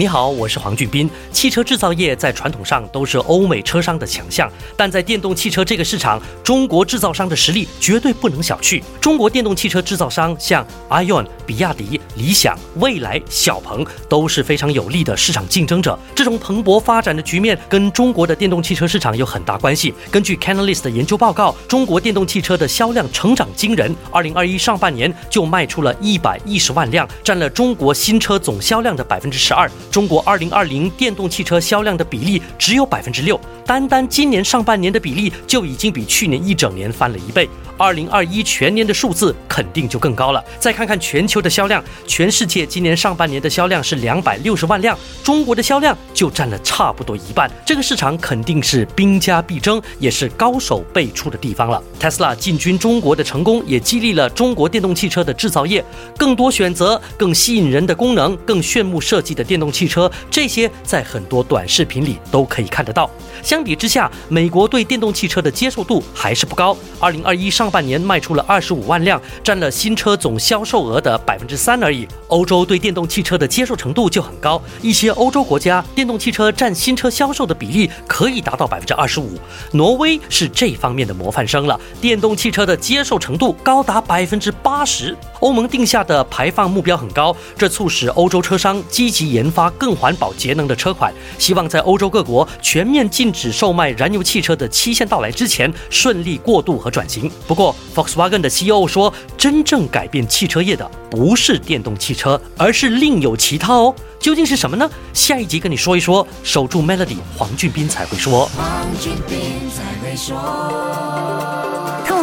你好，我是黄俊斌。汽车制造业在传统上都是欧美车商的强项，但在电动汽车这个市场，中国制造商的实力绝对不能小觑。中国电动汽车制造商像 ION、比亚迪、理想、蔚来、小鹏都是非常有力的市场竞争者。这种蓬勃发展的局面跟中国的电动汽车市场有很大关系。根据 Canalys 的研究报告，中国电动汽车的销量成长惊人，二零二一上半年就卖出了一百一十万辆，占了中国新车总销量的百分之十二。中国二零二零电动汽车销量的比例只有百分之六，单单今年上半年的比例就已经比去年一整年翻了一倍。二零二一全年的数字肯定就更高了。再看看全球的销量，全世界今年上半年的销量是两百六十万辆，中国的销量就占了差不多一半。这个市场肯定是兵家必争，也是高手辈出的地方了。Tesla 进军中国的成功，也激励了中国电动汽车的制造业，更多选择、更吸引人的功能、更炫目设计的电动汽车，这些在很多短视频里都可以看得到。相比之下，美国对电动汽车的接受度还是不高。二零二一上半年卖出了二十五万辆，占了新车总销售额的百分之三而已。欧洲对电动汽车的接受程度就很高，一些欧洲国家电动汽车占新车销售的比例可以达到百分之二十五。挪威是这方面的模范生了，电动汽车的接受程度高达百分之八十。欧盟定下的排放目标很高，这促使欧洲车商积极研发更环保节能的车款，希望在欧洲各国全面禁止售卖燃油汽车的期限到来之前顺利过渡和转型。不过，Volkswagen 的 CEO 说，真正改变汽车业的不是电动汽车，而是另有其他哦。究竟是什么呢？下一集跟你说一说。守住 Melody，黄俊斌才会说。黄俊斌才会说。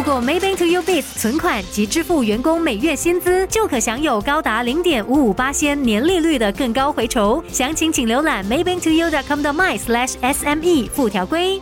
透过 Maybank to U Biz 存款及支付员工每月薪资，就可享有高达零点五五八仙年利率的更高回酬。详情请浏览 Maybank to U dot com 的 my slash SME 附条规。